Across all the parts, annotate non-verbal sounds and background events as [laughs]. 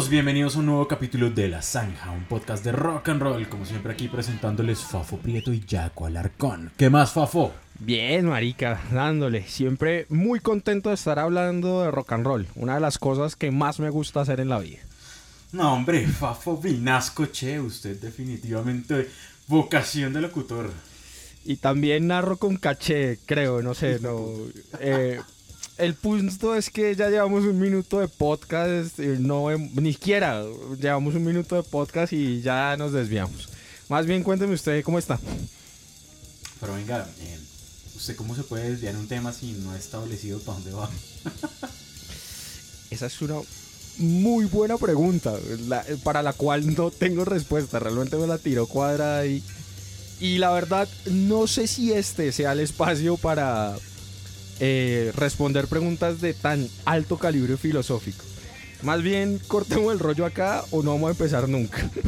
todos, bienvenidos a un nuevo capítulo de La Zanja, un podcast de rock and roll, como siempre aquí presentándoles Fafo Prieto y Jaco Alarcón. ¿Qué más, Fafo? Bien, marica, dándole. Siempre muy contento de estar hablando de rock and roll, una de las cosas que más me gusta hacer en la vida. No, hombre, Fafo Vinasco, che, usted definitivamente vocación de locutor. Y también narro con caché, creo, no sé, [laughs] no. Eh, el punto es que ya llevamos un minuto de podcast, eh, no, ni siquiera llevamos un minuto de podcast y ya nos desviamos. Más bien cuénteme usted cómo está. Pero venga, eh, ¿usted cómo se puede desviar un tema si no ha establecido para dónde va? [laughs] Esa es una muy buena pregunta, para la cual no tengo respuesta. Realmente me la tiró cuadrada y, y la verdad no sé si este sea el espacio para, eh, responder preguntas de tan alto calibre filosófico. Más bien, cortemos el rollo acá o no vamos a empezar nunca. [laughs]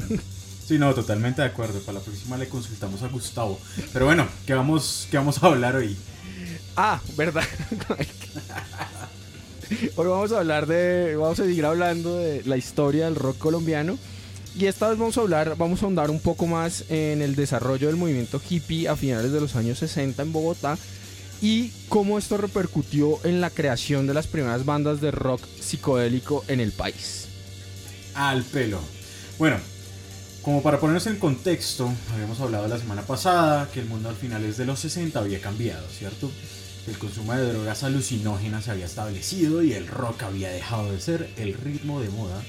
Sí, no, totalmente de acuerdo. Para la próxima le consultamos a Gustavo. Pero bueno, ¿qué vamos, qué vamos a hablar hoy? Ah, verdad. hoy vamos a hablar de. Vamos a seguir hablando de la historia del rock colombiano. Y esta vez vamos a hablar, vamos a ahondar un poco más en el desarrollo del movimiento hippie a finales de los años 60 en Bogotá y cómo esto repercutió en la creación de las primeras bandas de rock psicodélico en el país. Al pelo. Bueno, como para ponernos en contexto, habíamos hablado la semana pasada que el mundo al finales de los 60 había cambiado, ¿cierto? El consumo de drogas alucinógenas se había establecido y el rock había dejado de ser el ritmo de moda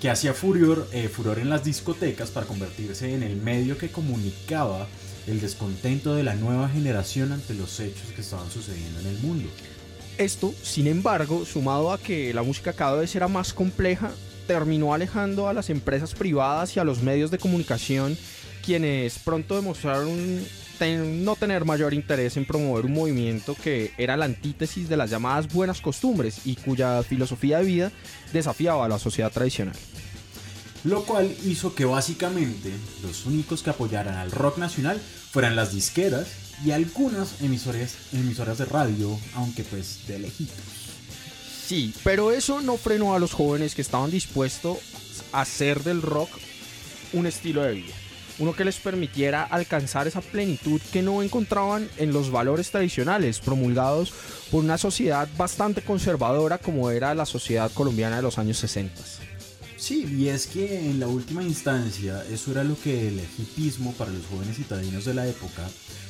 que hacía furor, eh, furor en las discotecas para convertirse en el medio que comunicaba el descontento de la nueva generación ante los hechos que estaban sucediendo en el mundo. Esto, sin embargo, sumado a que la música cada vez era más compleja, terminó alejando a las empresas privadas y a los medios de comunicación, quienes pronto demostraron no tener mayor interés en promover un movimiento que era la antítesis de las llamadas buenas costumbres y cuya filosofía de vida desafiaba a la sociedad tradicional lo cual hizo que básicamente los únicos que apoyaran al rock nacional fueran las disqueras y algunas emisoras, emisoras de radio, aunque pues de lejitos. Sí, pero eso no frenó a los jóvenes que estaban dispuestos a hacer del rock un estilo de vida. Uno que les permitiera alcanzar esa plenitud que no encontraban en los valores tradicionales promulgados por una sociedad bastante conservadora como era la sociedad colombiana de los años 60. Sí, y es que en la última instancia eso era lo que el hipismo para los jóvenes citadinos de la época,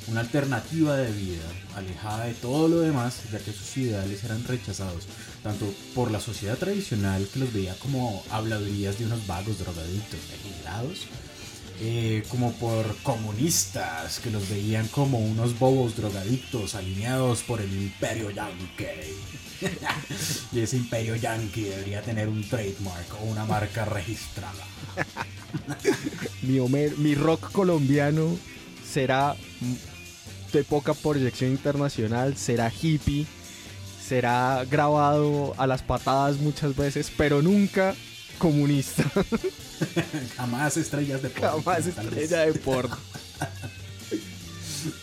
una alternativa de vida, alejada de todo lo demás, ya que sus ideales eran rechazados, tanto por la sociedad tradicional que los veía como habladurías de unos vagos drogadictos degenerados, eh, como por comunistas que los veían como unos bobos drogadictos alineados por el imperio yankee. [laughs] y ese imperio yankee debería tener un trademark o una marca registrada. [laughs] mi, mi rock colombiano será de poca proyección internacional, será hippie, será grabado a las patadas muchas veces, pero nunca comunista. [laughs] Jamás estrellas de porno. Jamás estrella de porno.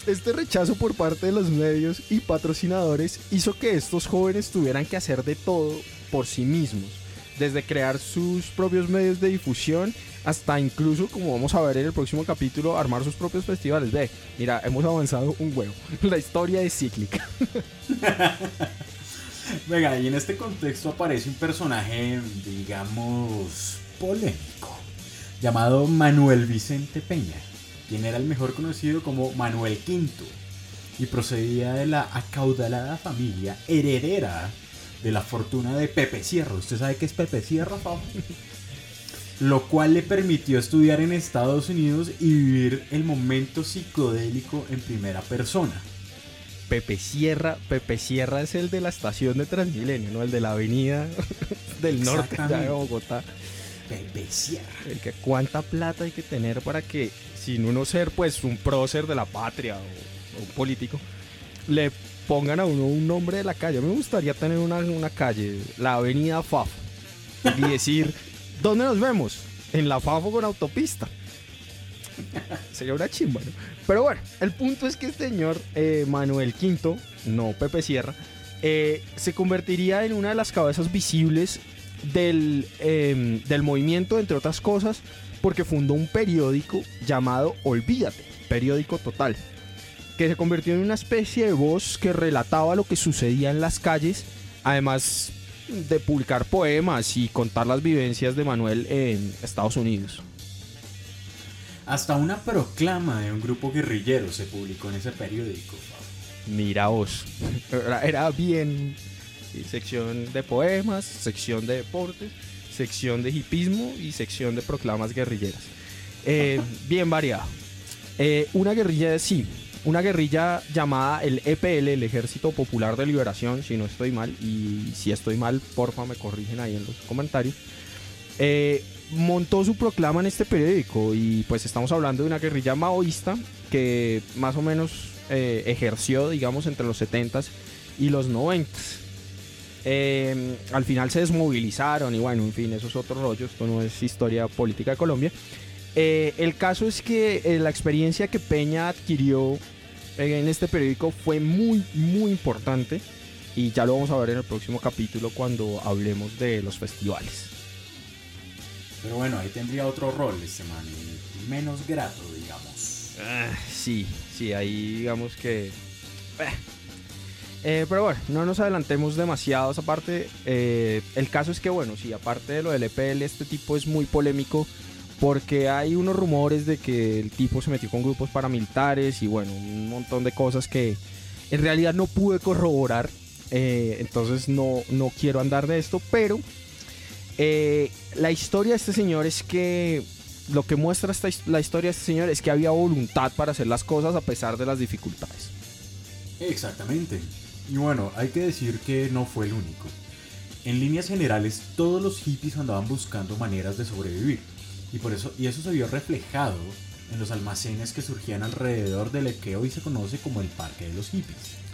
Este rechazo por parte de los medios y patrocinadores hizo que estos jóvenes tuvieran que hacer de todo por sí mismos, desde crear sus propios medios de difusión hasta incluso, como vamos a ver en el próximo capítulo, armar sus propios festivales. Ve, mira, hemos avanzado un huevo. [laughs] La historia es cíclica. [laughs] Venga, y en este contexto aparece un personaje, digamos, polémico, llamado Manuel Vicente Peña quien era el mejor conocido como Manuel V y procedía de la acaudalada familia heredera de la fortuna de Pepe Sierra. ¿Usted sabe qué es Pepe Sierra, Fabio? [laughs] Lo cual le permitió estudiar en Estados Unidos y vivir el momento psicodélico en primera persona. Pepe Sierra, Pepe Sierra es el de la estación de Transmilenio, ¿no? El de la avenida [laughs] del norte de Bogotá. Pepe Sierra. El que cuánta plata hay que tener para que sin uno ser pues un prócer de la patria o, un político, le pongan a uno un nombre de la calle. me gustaría tener una, una calle, la avenida Fafo, y decir, [laughs] ¿dónde nos vemos? En la Fafo con autopista. Sería una chimba, Pero bueno, el punto es que este señor eh, Manuel V, no Pepe Sierra, eh, se convertiría en una de las cabezas visibles del, em, del movimiento, entre otras cosas, porque fundó un periódico llamado Olvídate, periódico total, que se convirtió en una especie de voz que relataba lo que sucedía en las calles, además de publicar poemas y contar las vivencias de Manuel en Estados Unidos. Hasta una proclama de un grupo guerrillero se publicó en ese periódico. Mira vos, era, era bien sección de poemas, sección de deportes, sección de hipismo y sección de proclamas guerrilleras. Eh, [laughs] bien variado. Eh, una guerrilla, sí, una guerrilla llamada el EPL, el Ejército Popular de Liberación, si no estoy mal, y si estoy mal, porfa me corrigen ahí en los comentarios. Eh, montó su proclama en este periódico y pues estamos hablando de una guerrilla maoísta que más o menos ejerció, digamos, entre los 70s y los 90s. Em, al final se desmovilizaron y bueno, en fin, eso es otro rollo, esto no es historia política de Colombia. Eh, el caso es que eh, la experiencia que Peña adquirió eh, en este periódico fue muy, muy importante y ya lo vamos a ver en el próximo capítulo cuando hablemos de los festivales. Pero bueno, ahí tendría otro rol este man, menos grato, digamos. Ah, sí, sí, ahí digamos que... Eh, pero bueno, no nos adelantemos demasiado esa parte. Eh, el caso es que, bueno, sí, aparte de lo del EPL, este tipo es muy polémico porque hay unos rumores de que el tipo se metió con grupos paramilitares y, bueno, un montón de cosas que en realidad no pude corroborar. Eh, entonces no, no quiero andar de esto, pero la historia de este señor es que lo que muestra esta, la historia de este señor es que había voluntad para hacer las cosas a pesar de las dificultades. Exactamente. Y bueno, hay que decir que no fue el único. En líneas generales, todos los hippies andaban buscando maneras de sobrevivir. Y, por eso, y eso se vio reflejado en los almacenes que surgían alrededor del que hoy se conoce como el Parque de los Hippies.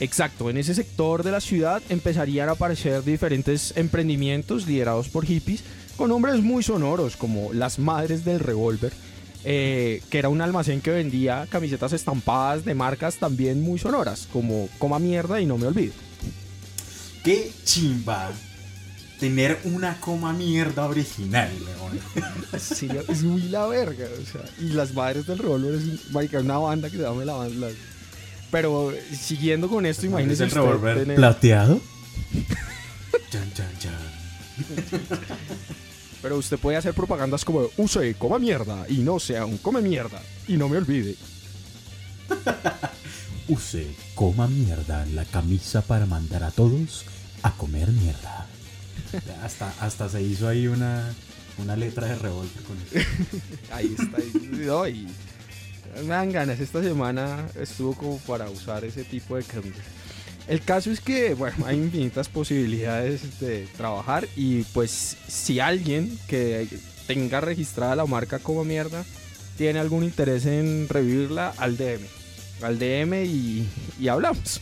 Exacto, en ese sector de la ciudad empezarían a aparecer diferentes emprendimientos liderados por hippies con nombres muy sonoros como las Madres del Revólver, eh, que era un almacén que vendía camisetas estampadas de marcas también muy sonoras, como Coma Mierda y No Me Olvido. ¡Qué chimba! Tener una coma mierda original, [laughs] sí, es muy la verga, o sea, y las madres del revólver es una banda que se llama la banda. Pero siguiendo con esto, imagínense. ¿Es el revólver plateado? [laughs] chan, chan, chan. Pero usted puede hacer propagandas como use, coma mierda y no sea un come mierda y no me olvide. [laughs] use, coma mierda la camisa para mandar a todos a comer mierda. hasta, hasta se hizo ahí una, una letra de revolver con eso. [laughs] ahí está. Ahí, me dan ganas. Esta semana estuvo como para usar ese tipo de cambios. El caso es que, bueno, hay infinitas posibilidades de trabajar y pues si alguien que tenga registrada la marca como mierda tiene algún interés en revivirla, al DM. Al DM y, y hablamos.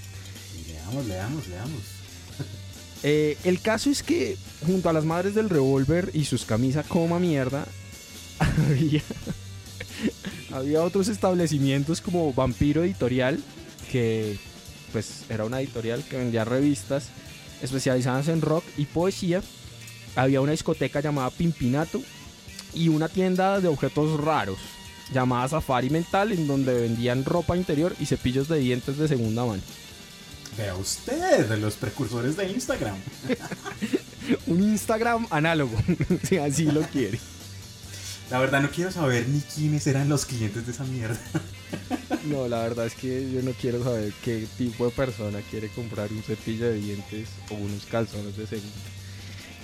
Leamos, leamos, leamos. [laughs] Eh, el caso es que junto a las madres del revólver y sus camisas como mierda, [laughs] había, había otros establecimientos como Vampiro Editorial que pues era una editorial que vendía revistas especializadas en rock y poesía. Había una discoteca llamada Pimpinato y una tienda de objetos raros llamada Safari Mental en donde vendían ropa interior y cepillos de dientes de segunda mano. Vea usted, de los precursores de Instagram. [laughs] Un Instagram análogo, [laughs] si así lo quiere. La verdad no quiero saber ni quiénes eran los clientes de esa mierda. No, la verdad es que yo no quiero saber qué tipo de persona quiere comprar un cepillo de dientes o unos calzones de segunda.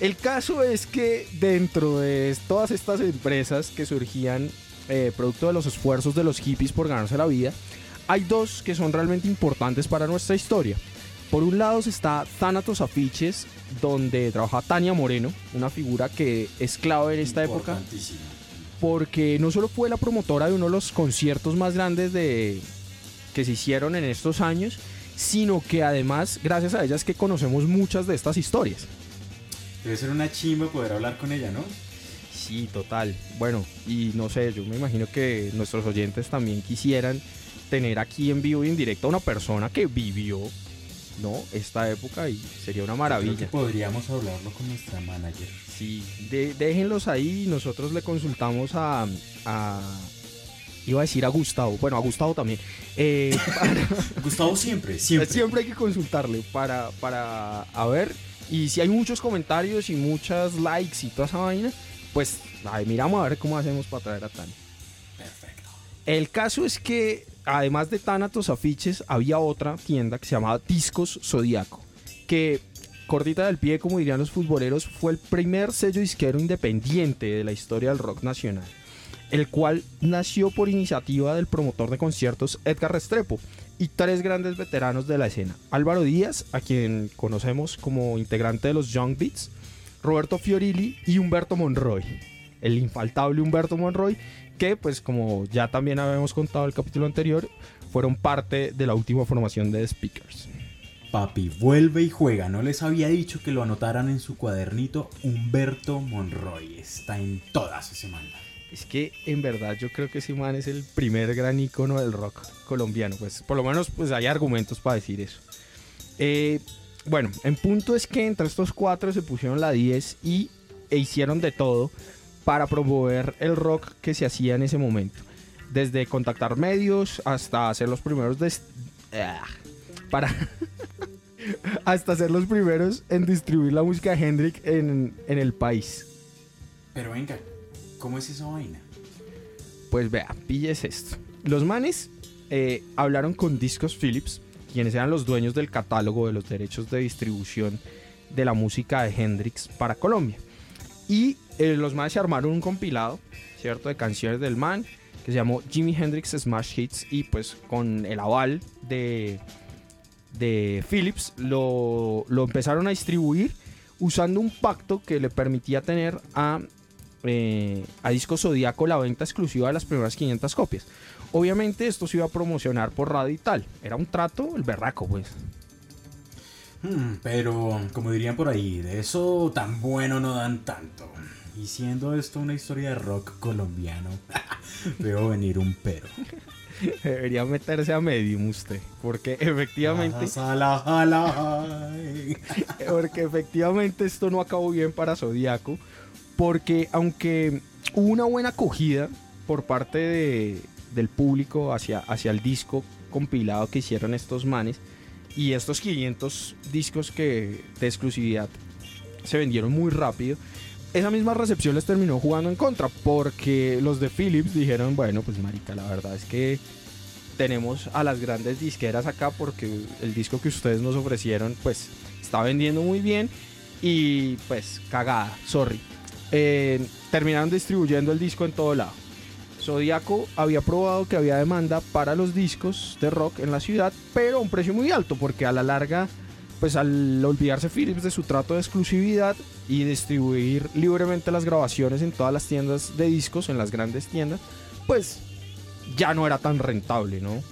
El caso es que dentro de todas estas empresas que surgían eh, producto de los esfuerzos de los hippies por ganarse la vida, hay dos que son realmente importantes para nuestra historia. Por un lado está Thanatos Afiches, donde trabaja Tania Moreno, una figura que es clave en esta época porque no solo fue la promotora de uno de los conciertos más grandes de, que se hicieron en estos años, sino que además, gracias a ella, es que conocemos muchas de estas historias. Debe ser una chimba poder hablar con ella, ¿no? Sí, total. Bueno, y no sé, yo me imagino que nuestros oyentes también quisieran tener aquí en vivo y en directo a una persona que vivió ¿no? Esta época y sería una maravilla. podríamos hablarlo con nuestra manager. Sí, déjenlos ahí y nosotros le consultamos a, Iba a decir a Gustavo, bueno, a Gustavo también. Eh, [laughs] [laughs] Gustavo siempre, siempre. Siempre hay que consultarle para, para a ver. Y si hay muchos comentarios y muchas likes y toda esa vaina, pues miramos a ver cómo hacemos para traer a Tani. Perfecto. El caso es que, además de Thanatos afiches, había otra tienda que se llamaba Discos Zodíaco. Que, cortita del pie, como dirían los futboleros, fue el primer sello disquero independiente de la historia del rock nacional el cual nació por iniciativa del promotor de conciertos Edgar Restrepo y tres grandes veteranos de la escena. Álvaro Díaz, a quien conocemos como integrante de los Young Beats, Roberto Fiorilli y Humberto Monroy. El infaltable Humberto Monroy, que pues como ya también habíamos contado el capítulo anterior, fueron parte de la última formación de The Speakers. Papi, vuelve y juega. No les había dicho que lo anotaran en su cuadernito. Humberto Monroy está en todas ese manda. Es que en verdad yo creo que ese man es el primer gran icono del rock colombiano. Pues por lo menos pues hay argumentos para decir eso. Eh, bueno, en punto es que entre estos cuatro se pusieron la 10 y e hicieron de todo para promover el rock que se hacía en ese momento. Desde contactar medios hasta hacer los primeros de... Ah, para... [laughs] hasta ser los primeros en distribuir la música de Hendrix en, en el país. Pero venga, ¿Cómo es esa vaina? Pues vea, pilles esto. Los manes eh, hablaron con Discos Philips, quienes eran los dueños del catálogo de los derechos de distribución de la música de Hendrix para Colombia. Y eh, los manes se armaron un compilado, ¿cierto? De canciones del man que se llamó Jimi Hendrix Smash Hits y pues con el aval de, de Philips lo, lo empezaron a distribuir usando un pacto que le permitía tener a eh, a Disco Zodíaco la venta exclusiva de las primeras 500 copias. Obviamente esto se iba a promocionar por radio y tal. Era un trato, el berraco, pues. Hmm, pero, como dirían por ahí, de eso tan bueno no dan tanto. Y siendo esto una historia de rock colombiano, [laughs] veo venir un pero. [laughs] Debería meterse a medium usted, porque efectivamente... [laughs] porque efectivamente esto no acabó bien para Zodíaco porque aunque hubo una buena acogida por parte del público hacia, hacia el disco compilado que hicieron estos manes y estos 500 discos que de exclusividad se vendieron muy rápido, esa misma recepción les terminó jugando en contra porque los de Philips dijeron, bueno, pues marica, la verdad es que tenemos a las grandes disqueras acá porque el disco que ustedes nos ofrecieron pues está vendiendo muy bien y pues cagada, sorry. Eh, terminaron distribuyendo el disco en todo lado. Zodíaco había probado que había demanda para los discos de rock en la ciudad, pero a un precio muy alto, porque a la larga, pues al olvidarse Philips de su trato de exclusividad y distribuir libremente las grabaciones en todas las tiendas de discos, en las grandes tiendas, pues ya no era tan rentable, ¿no?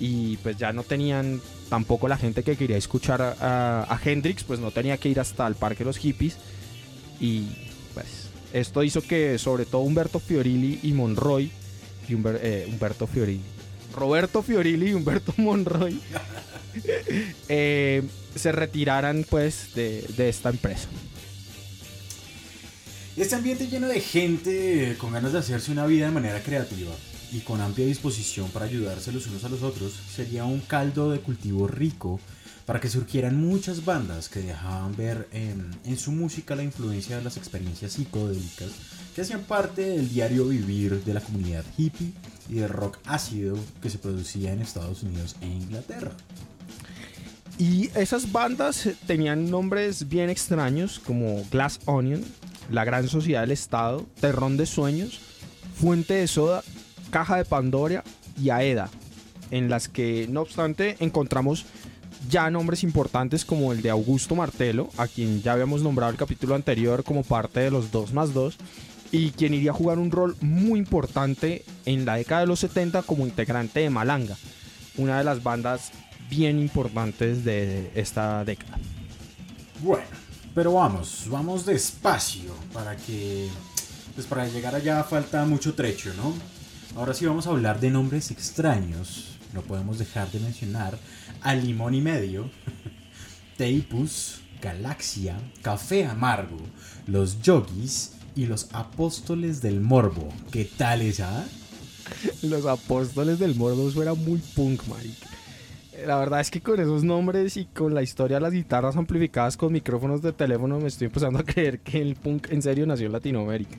Y pues ya no tenían tampoco la gente que quería escuchar a, a Hendrix, pues no tenía que ir hasta el Parque de los Hippies. Y pues, esto hizo que sobre todo Humberto Fiorilli y Monroy, y eh, Humberto Fiorilli, Roberto Fiorilli y Humberto [laughs] Monroy [laughs] eh, se retiraran pues de, de esta empresa. Este ambiente lleno de gente con ganas de hacerse una vida de manera creativa y con amplia disposición para ayudarse los unos a los otros sería un caldo de cultivo rico para que surgieran muchas bandas que dejaban ver en, su música la influencia de las experiencias psicodélicas que hacían parte del diario vivir de la comunidad hippie y del rock ácido que se producía en Estados Unidos e Inglaterra. Y esas bandas tenían nombres bien extraños como Glass Onion, La Gran Sociedad del Estado, Terrón de Sueños, Fuente de Soda, Caja de Pandora y Aeda, en las que no obstante encontramos ya nombres importantes como el de Augusto Martelo, a quien ya habíamos nombrado el capítulo anterior como parte de los 2 más 2, y quien iría a jugar un rol muy importante en la década de los 70 como integrante de Malanga, una de las bandas bien importantes de esta década. Bueno, pero vamos, vamos despacio para que pues para llegar allá falta mucho trecho, ¿no? Ahora sí vamos a hablar de nombres extraños, no podemos dejar de mencionar a Limón y Medio, [laughs] Teipus, Galaxia, Café Amargo, Los Yogis y los Apóstoles del Morbo. ¿Qué tal esa? Los Apóstoles del Morbo suena muy punk, marica. La verdad es que con esos nombres y con la historia de las guitarras amplificadas con micrófonos de teléfono me estoy empezando a creer que el punk en serio nació en Latinoamérica.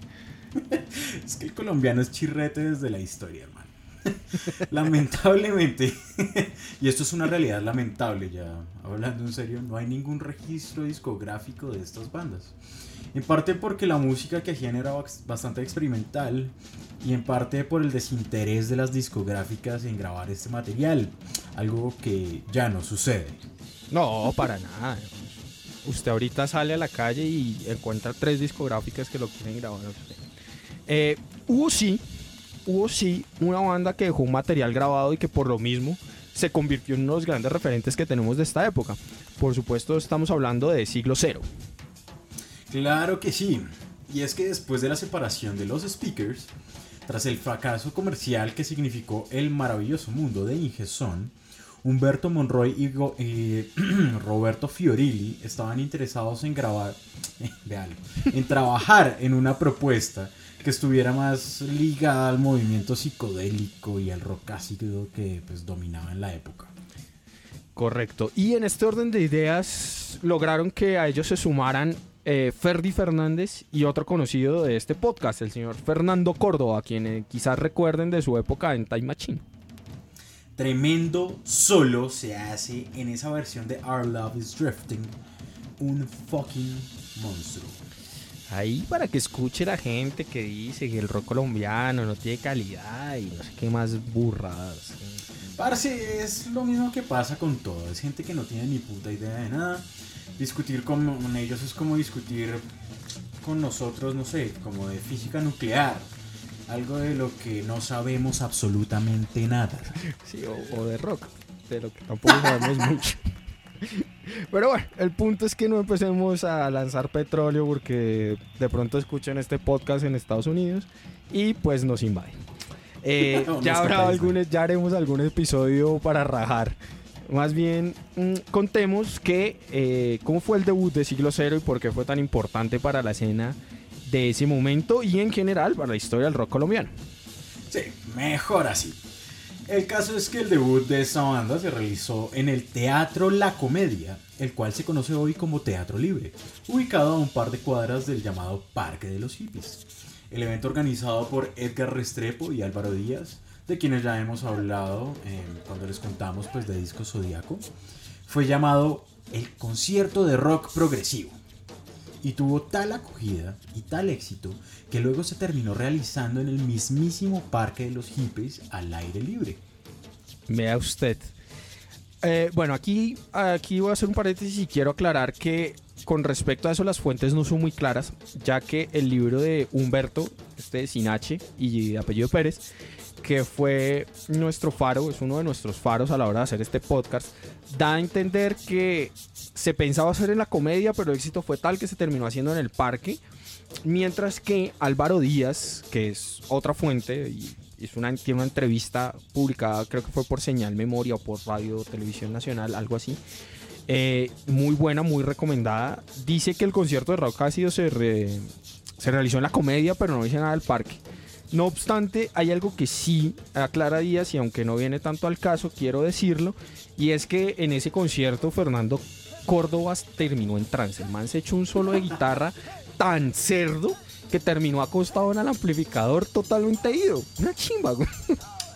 [laughs] es que el colombiano es chirrete desde la historia, hermano. [laughs] Lamentablemente, [laughs] y esto es una realidad lamentable ya, hablando en serio, no hay ningún registro discográfico de estas bandas. En parte porque la música que hacían era bastante experimental y en parte por el desinterés de las discográficas en grabar este material, algo que ya no sucede. No, para nada. Usted ahorita sale a la calle y encuentra tres discográficas que lo quieren grabar. Eh, sí, hubo sí una banda que dejó un material grabado y que por lo mismo se convirtió en uno de los grandes referentes que tenemos de esta época. Por supuesto estamos hablando de siglo cero. Claro que sí. Y es que después de la separación de los speakers, tras el fracaso comercial que significó el maravilloso mundo de Ingeson, Humberto Monroy y eh, [clears throat] Roberto Fiorilli estaban interesados en grabar, eh, en trabajar en una propuesta que estuviera más ligada al movimiento psicodélico y al rock que pues, dominaba en la época. Correcto. Y en este orden de ideas lograron que a ellos se sumaran eh, Ferdi Fernández y otro conocido de este podcast, el señor Fernando Córdoba, quien eh, quizás recuerden de su época en Time Machine. Tremendo solo se hace en esa versión de Our Love is Drifting. Un fucking monstruo. Ahí para que escuche la gente que dice que el rock colombiano no tiene calidad y no sé qué más burradas. Parce, es lo mismo que pasa con todo. Es gente que no tiene ni puta idea de nada discutir con ellos es como discutir con nosotros, no sé, como de física nuclear. Algo de lo que no sabemos absolutamente nada. Sí, o, de rock, de lo que tampoco [laughs] sabemos mucho. Pero bueno, el punto es que no empecemos a lanzar petróleo porque de pronto escuchan este podcast en Estados Unidos y pues nos invaden. Eh, [laughs] ya habrá algunos, ya haremos algún episodio para rajar más bien, mm, contemos que eh, cómo fue el debut de Siglo Cero y por qué fue tan importante para la escena de ese momento y en general para la historia del rock colombiano. Sí, mejor así. El caso es que el debut de esta banda se realizó en el Teatro La Comedia, el cual se conoce hoy como Teatro Libre, ubicado a un par de cuadras del llamado Parque de los Hippies. El evento organizado por Edgar Restrepo y Álvaro Díaz de quienes ya hemos hablado eh, cuando les contamos pues, de Disco Zodíaco, fue llamado el concierto de rock progresivo. Y tuvo tal acogida y tal éxito que luego se terminó realizando en el mismísimo Parque de los Hippies al aire libre. Vea usted. Eh, bueno, aquí, aquí voy a hacer un paréntesis y quiero aclarar que con respecto a eso las fuentes no son muy claras, ya que el libro de Humberto, este sin H y de apellido Pérez, que fue nuestro faro, es uno de nuestros faros a la hora de hacer este podcast, da a entender que se pensaba hacer en la comedia, pero el éxito fue tal que se terminó haciendo en el parque. Mientras que Álvaro Díaz, que es otra fuente, y es una, tiene una entrevista publicada, creo que fue por Señal Memoria o por Radio Televisión Nacional, algo así. Eh, muy buena, muy recomendada. Dice que el concierto de rock ácido se, se realizó en la comedia, pero no dice nada del parque. No obstante, hay algo que sí aclara Díaz y aunque no viene tanto al caso, quiero decirlo, y es que en ese concierto Fernando Córdoba terminó en trance. El man se echó un solo de guitarra tan cerdo que terminó acostado en el amplificador totalmente ido. Una chimba, güey.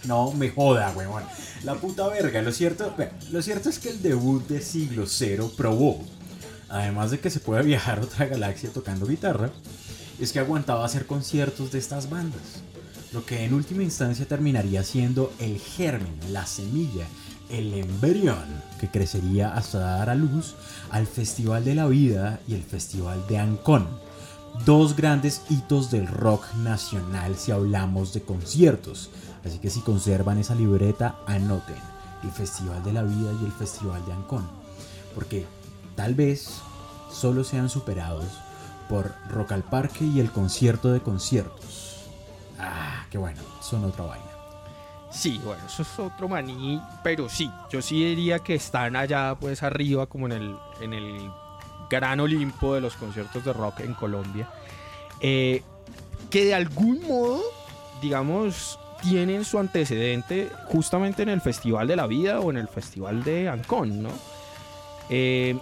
No me joda, weón. La puta verga. Lo cierto, lo cierto es que el debut de Siglo Cero probó, además de que se puede viajar a otra galaxia tocando guitarra, es que aguantaba hacer conciertos de estas bandas, lo que en última instancia terminaría siendo el germen, la semilla, el embrión que crecería hasta dar a luz al Festival de la Vida y el Festival de Ancón, dos grandes hitos del rock nacional si hablamos de conciertos, así que si conservan esa libreta, anoten el Festival de la Vida y el Festival de Ancón, porque tal vez solo sean superados por Rock al Parque y el concierto de conciertos. Ah, qué bueno, son otra vaina. Sí, bueno, eso es otro maní, pero sí, yo sí diría que están allá pues arriba como en el, en el gran Olimpo de los conciertos de rock en Colombia, eh, que de algún modo, digamos, tienen su antecedente justamente en el Festival de la Vida o en el Festival de Ancón, ¿no? Eh,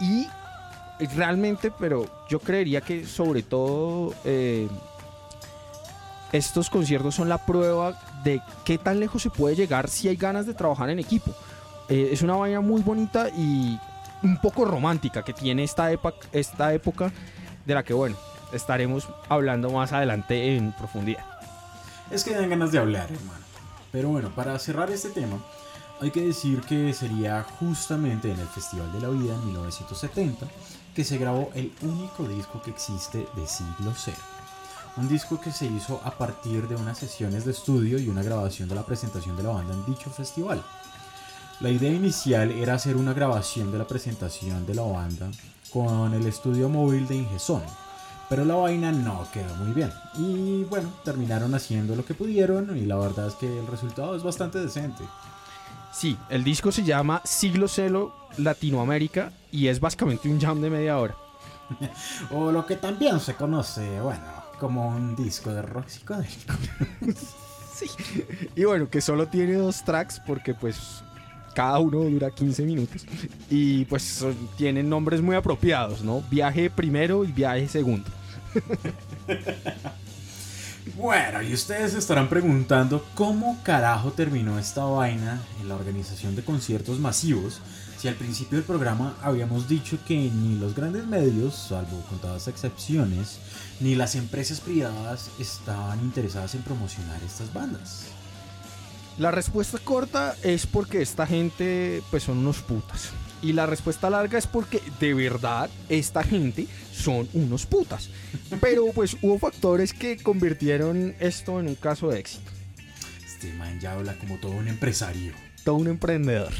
y realmente, pero yo creería que sobre todo eh, estos conciertos son la prueba de qué tan lejos se puede llegar si hay ganas de trabajar en equipo. Eh, es una vaina muy bonita y un poco romántica que tiene esta, esta época de la que, bueno, estaremos hablando más adelante en profundidad. Es que dan ganas de hablar, hermano. Pero bueno, para cerrar este tema, hay que decir que sería justamente en el Festival de la Vida en 1970 que se grabó el único disco que existe de siglo cero. Un disco que se hizo a partir de unas sesiones de estudio y una grabación de la presentación de la banda en dicho festival. La idea inicial era hacer una grabación de la presentación de la banda con el estudio móvil de Ingesón, pero la vaina no quedó muy bien. Y bueno, terminaron haciendo lo que pudieron y la verdad es que el resultado es bastante decente. Sí, el disco se llama Siglo Celo Latinoamérica y es básicamente un jam de media hora. [laughs] o lo que también se conoce, bueno, como un disco de rock psicodélico. [laughs] sí. Y bueno, que solo tiene dos tracks porque pues cada uno dura 15 minutos y pues tienen nombres muy apropiados, ¿no? Viaje primero y viaje segundo. [laughs] Bueno, y ustedes estarán preguntando cómo carajo terminó esta vaina en la organización de conciertos masivos si al principio del programa habíamos dicho que ni los grandes medios, salvo contadas excepciones, ni las empresas privadas estaban interesadas en promocionar estas bandas. La respuesta corta es porque esta gente pues son unos putas. Y la respuesta larga es porque de verdad esta gente son unos putas. Pero pues hubo factores que convirtieron esto en un caso de éxito. Este man ya habla como todo un empresario. Todo un emprendedor.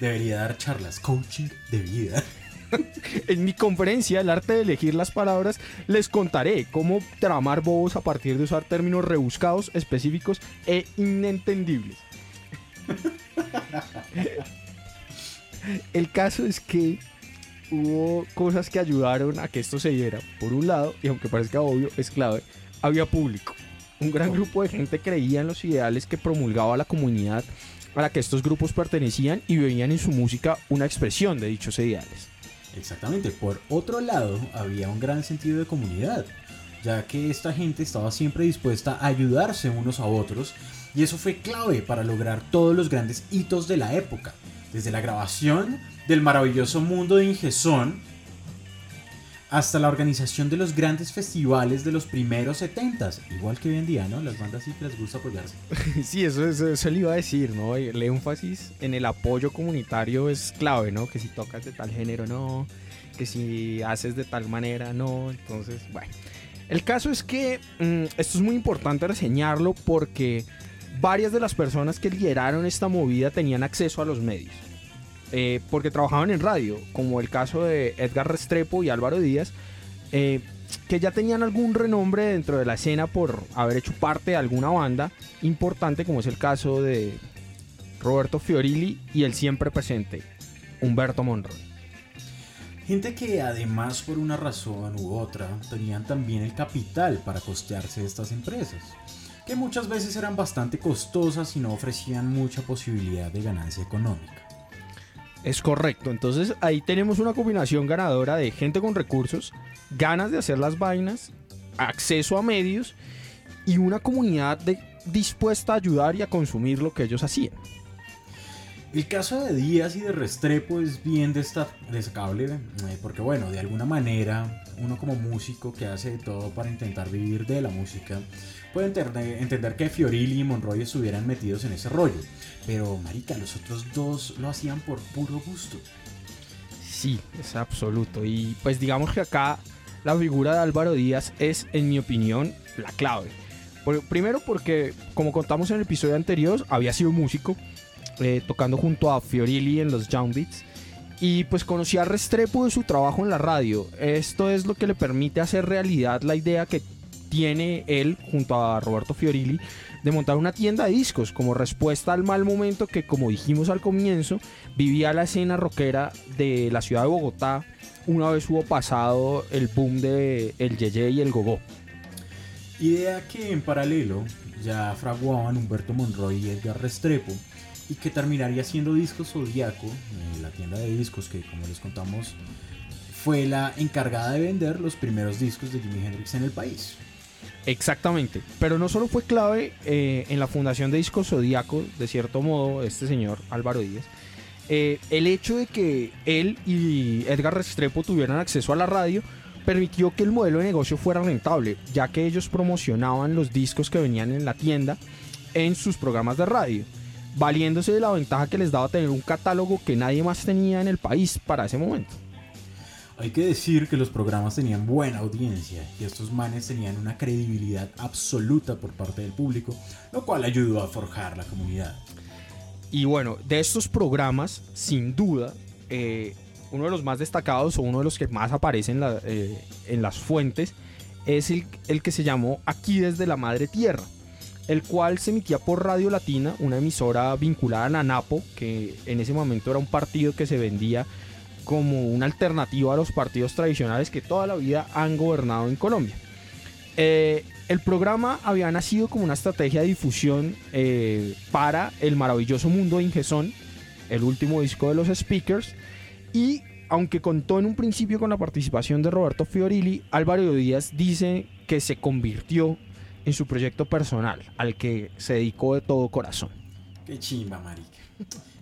Debería dar charlas coaching de vida. [laughs] en mi conferencia, El arte de elegir las palabras, les contaré cómo tramar bobos a partir de usar términos rebuscados, específicos e inentendibles. [laughs] El caso es que hubo cosas que ayudaron a que esto se diera. Por un lado, y aunque parezca obvio, es clave, había público. Un gran grupo de gente creía en los ideales que promulgaba la comunidad a la que estos grupos pertenecían y veían en su música una expresión de dichos ideales. Exactamente. Por otro lado, había un gran sentido de comunidad, ya que esta gente estaba siempre dispuesta a ayudarse unos a otros y eso fue clave para lograr todos los grandes hitos de la época desde la grabación del maravilloso mundo de Ingesón hasta la organización de los grandes festivales de los primeros 70 igual que hoy en día, ¿no? Las bandas sí que les gusta apoyarse. [laughs] Sí, eso, eso, le iba a decir, ¿no? El énfasis en el apoyo comunitario es clave, ¿no? Que si tocas de tal género, no. Que si haces de tal manera, no. Entonces, bueno. El caso es que mm, esto es muy importante reseñarlo porque varias de las personas que lideraron esta movida tenían acceso a los medios. Eh, porque trabajaban en radio, como el caso de Edgar Restrepo y Álvaro Díaz, eh, que ya tenían algún renombre dentro de la escena por haber hecho parte de alguna banda importante, como es el caso de Roberto Fiorilli y el siempre presente Humberto Monroy. Gente que además por una razón u otra tenían también el capital para costearse estas empresas que muchas veces eran bastante costosas y no ofrecían mucha posibilidad de ganancia económica. Es correcto, entonces ahí tenemos una combinación ganadora de gente con recursos, ganas de hacer las vainas, acceso a medios y una comunidad dispuesta a ayudar y a consumir lo que ellos hacían. El caso de Díaz y de Restrepo es bien destacable eh, porque bueno, de alguna manera uno como músico que hace de todo para intentar vivir de la música, puede entender que Fiorilli y Monroy estuvieran metidos en ese rollo. Pero marica, los otros dos lo hacían por puro gusto. Sí, es absoluto. Y pues digamos que acá la figura de Álvaro Díaz es, en mi opinión, la clave. primero porque, como contamos en el episodio anterior, había sido músico eh, tocando junto a Fiorilli en los Jump Beats. Y pues conocía Restrepo de su trabajo en la radio. Esto es lo que le permite hacer realidad la idea que tiene él junto a Roberto Fiorilli de montar una tienda de discos como respuesta al mal momento que, como dijimos al comienzo, vivía la escena rockera de la ciudad de Bogotá una vez hubo pasado el boom de el Yeye y el Gogó. Idea que en paralelo ya fraguaban Humberto Monroy y Edgar Restrepo y que terminaría siendo Discos Zodíaco, eh, la tienda de discos que como les contamos fue la encargada de vender los primeros discos de Jimi Hendrix en el país. Exactamente, pero no solo fue clave eh, en la fundación de Discos Zodíaco, de cierto modo, este señor Álvaro Díaz, eh, el hecho de que él y Edgar Restrepo tuvieran acceso a la radio permitió que el modelo de negocio fuera rentable, ya que ellos promocionaban los discos que venían en la tienda en sus programas de radio, valiéndose de la ventaja que les daba tener un catálogo que nadie más tenía en el país para ese momento. Hay que decir que los programas tenían buena audiencia y estos manes tenían una credibilidad absoluta por parte del público, lo cual ayudó a forjar la comunidad. Y bueno, de estos programas, sin duda, eh, uno de los más destacados o uno de los que más aparece en, eh, en las fuentes es el, el, que se llamó Aquí desde la Madre Tierra, el cual se emitía por Radio Latina, una emisora vinculada a Nanapo, que en ese momento era un partido que se vendía como una alternativa a los partidos tradicionales que toda la vida han gobernado en Colombia. Eh, el programa había nacido como una estrategia de difusión eh, para el maravilloso mundo de Ingesón, el último disco de los Speakers, y aunque contó en un principio con la participación de Roberto Fiorilli, Álvaro Díaz dice que se convirtió en su proyecto personal, al que se dedicó de todo corazón. Qué chimba, marica.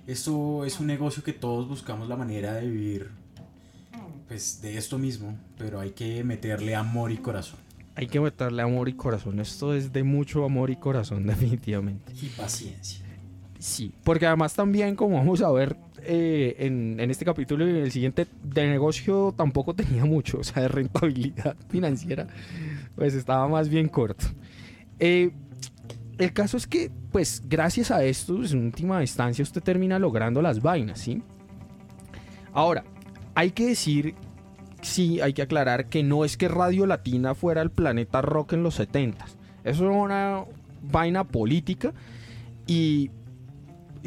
Esto es un negocio que todos buscamos la manera de vivir pues de esto mismo, pero hay que meterle amor y corazón hay que meterle amor y corazón. Esto es de mucho amor y corazón, [laughs] definitivamente. Y paciencia. Sí, porque además también, como vamos a ver eh, en, este capítulo y en el siguiente, de negocio tampoco [laughs] tenía mucho, o sea, de rentabilidad [laughs] financiera, pues estaba más bien corto. Eh, el caso es que, pues, gracias a esto, pues, en última instancia, usted termina logrando las vainas, ¿sí? Ahora, hay que decir sí hay que aclarar que no es que Radio Latina fuera el planeta rock en los 70 Eso es una vaina política y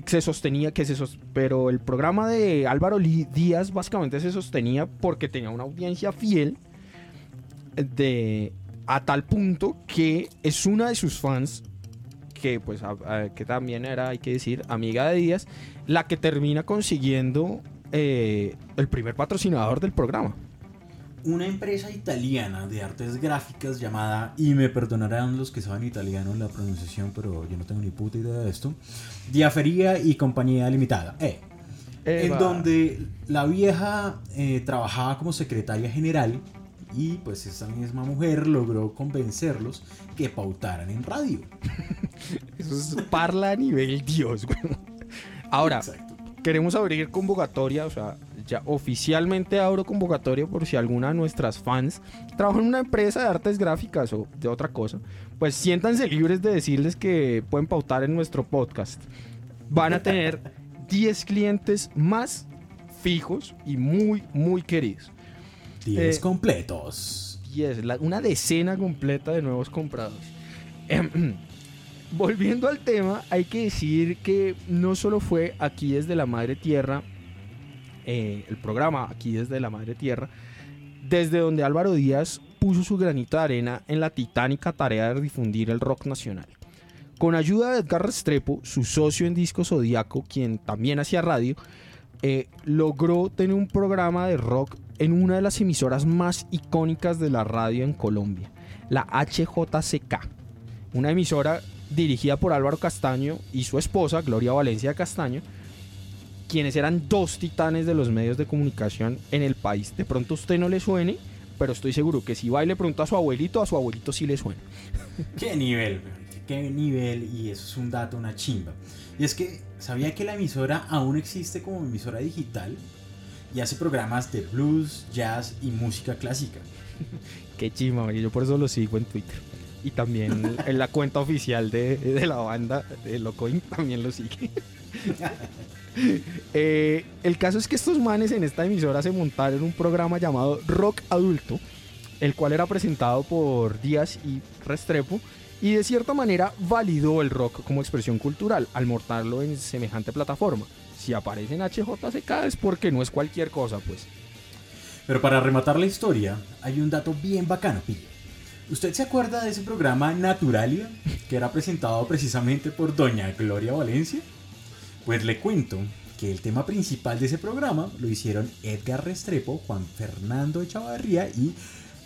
se sostenía que se pero el programa de Álvaro Díaz básicamente se sostenía porque tenía una audiencia fiel de a tal punto que es una de sus fans que pues que también era hay que decir amiga de Díaz la que termina consiguiendo eh, el primer patrocinador del programa. Una empresa italiana de artes gráficas llamada, y me perdonarán los que saben italiano la pronunciación, pero yo no tengo ni puta idea de esto, Diafería y Compañía Limitada, eh, en donde la vieja eh, trabajaba como secretaria general y pues esa misma mujer logró convencerlos que pautaran en radio. [laughs] Eso es parla a nivel Dios, güey. Ahora, queremos abrir convocatoria, o sea, ya oficialmente abro convocatoria por si alguna de nuestras fans trabaja en una empresa de artes gráficas o de otra cosa, pues siéntanse libres de decirles que pueden pautar en nuestro podcast. Van a tener [laughs] 10 clientes más fijos y muy, muy queridos. 10 eh, completos. 10, una decena completa de nuevos compradores. [clears throat] Volviendo al tema, hay que decir que no solo fue aquí desde la Madre Tierra eh, el programa aquí desde la Madre Tierra, desde donde Álvaro Díaz puso su granito de arena en la titánica tarea de difundir el rock nacional. Con ayuda de Edgar Restrepo, su socio en Disco Zodíaco, quien también hacía radio, eh, logró tener un programa de rock en una de las emisoras más icónicas de la radio en Colombia, la HJCK, una emisora dirigida por Álvaro Castaño y su esposa, Gloria Valencia Castaño, quienes eran dos titanes de los medios de comunicación en el país. De pronto a usted no le suene, pero estoy seguro que si va y le pregunta a su abuelito, a su abuelito sí le suena. [laughs] ¿Qué nivel? ¿Qué nivel? Y eso es un dato, una chimba. Y es que, ¿sabía que la emisora aún existe como emisora digital? Y hace programas de blues, jazz y música clásica. [laughs] Qué chimba, yo por eso lo sigo en Twitter. Y también [laughs] en la cuenta oficial de, de la banda de Locoin también lo sigue. [laughs] Eh, el caso es que estos manes en esta emisora se montaron un programa llamado Rock Adulto, el cual era presentado por Díaz y Restrepo, y de cierta manera validó el rock como expresión cultural al mortarlo en semejante plataforma. Si aparece en HJCK es porque no es cualquier cosa, pues. Pero para rematar la historia, hay un dato bien bacano, Pille. ¿Usted se acuerda de ese programa Naturalia que era presentado precisamente por Doña Gloria Valencia? Pues le cuento que el tema principal de ese programa lo hicieron Edgar Restrepo, Juan Fernando Echavarría y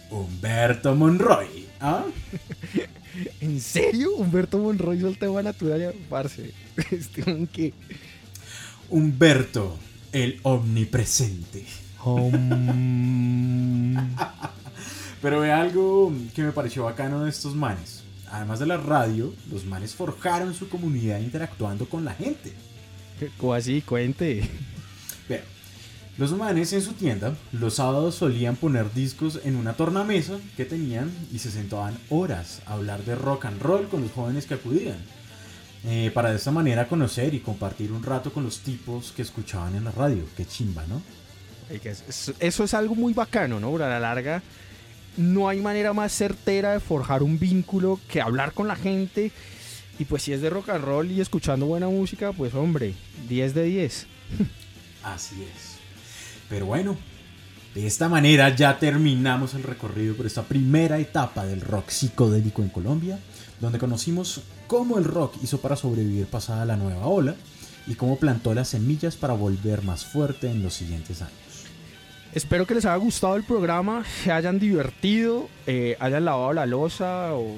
Humberto Monroy. ¿Ah? [laughs] ¿En serio? Humberto Monroy hizo el tema Naturalia, parce. [laughs] Este, ¿qué? Humberto, el omnipresente. [laughs] Pero ve algo que me pareció bacano de estos manes. Además de la radio, los manes forjaron su comunidad interactuando con la gente. ¿Cómo así? Cuente. Vean, los manes en su tienda los sábados solían poner discos en una tornamesa que tenían y se sentaban horas a hablar de rock and roll con los jóvenes que acudían. Eh, para de esta manera conocer y compartir un rato con los tipos que escuchaban en la radio. Qué chimba, ¿no? Eso es algo muy bacano, ¿no? A la larga, no hay manera más certera de forjar un vínculo que hablar con la gente. Y pues si es de rock and roll y escuchando buena música, pues hombre, 10 de 10. [laughs] Así es. Pero bueno, de esta manera ya terminamos el recorrido por esta primera etapa del rock psicodélico en Colombia, donde conocimos cómo el rock hizo para sobrevivir pasada la nueva ola y cómo plantó las semillas para volver más fuerte en los siguientes años. Espero que les haya gustado el programa, se hayan divertido, eh, hayan lavado la losa o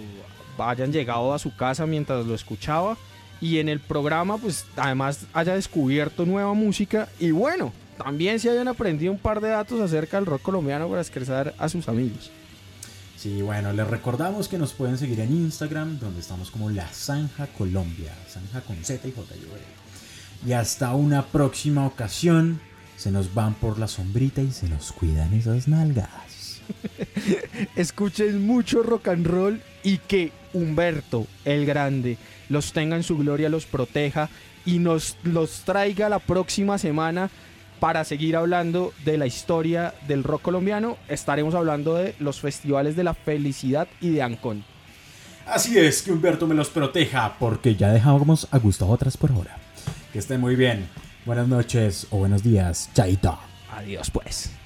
hayan llegado a su casa mientras lo escuchaba y en el programa pues además haya descubierto nueva música y bueno, también se hayan aprendido un par de datos acerca del rock colombiano para expresar a sus amigos. Sí, bueno, les recordamos que nos pueden seguir en Instagram, donde estamos como La Zanja Colombia, Zanja con Z y J. Y hasta una próxima ocasión se nos van por la sombrita y se nos cuidan esas nalgas. [laughs] Escuchen mucho rock and roll y que Humberto, el grande, los tenga en su gloria, los proteja y nos los traiga la próxima semana para seguir hablando de la historia del rock colombiano. Estaremos hablando de los festivales de la felicidad y de Ancon. Así es, que Humberto me los proteja, porque ya dejamos a gusto a otras por ahora. Que estén muy bien. Buenas noches o buenos días. Chaito. Adiós pues.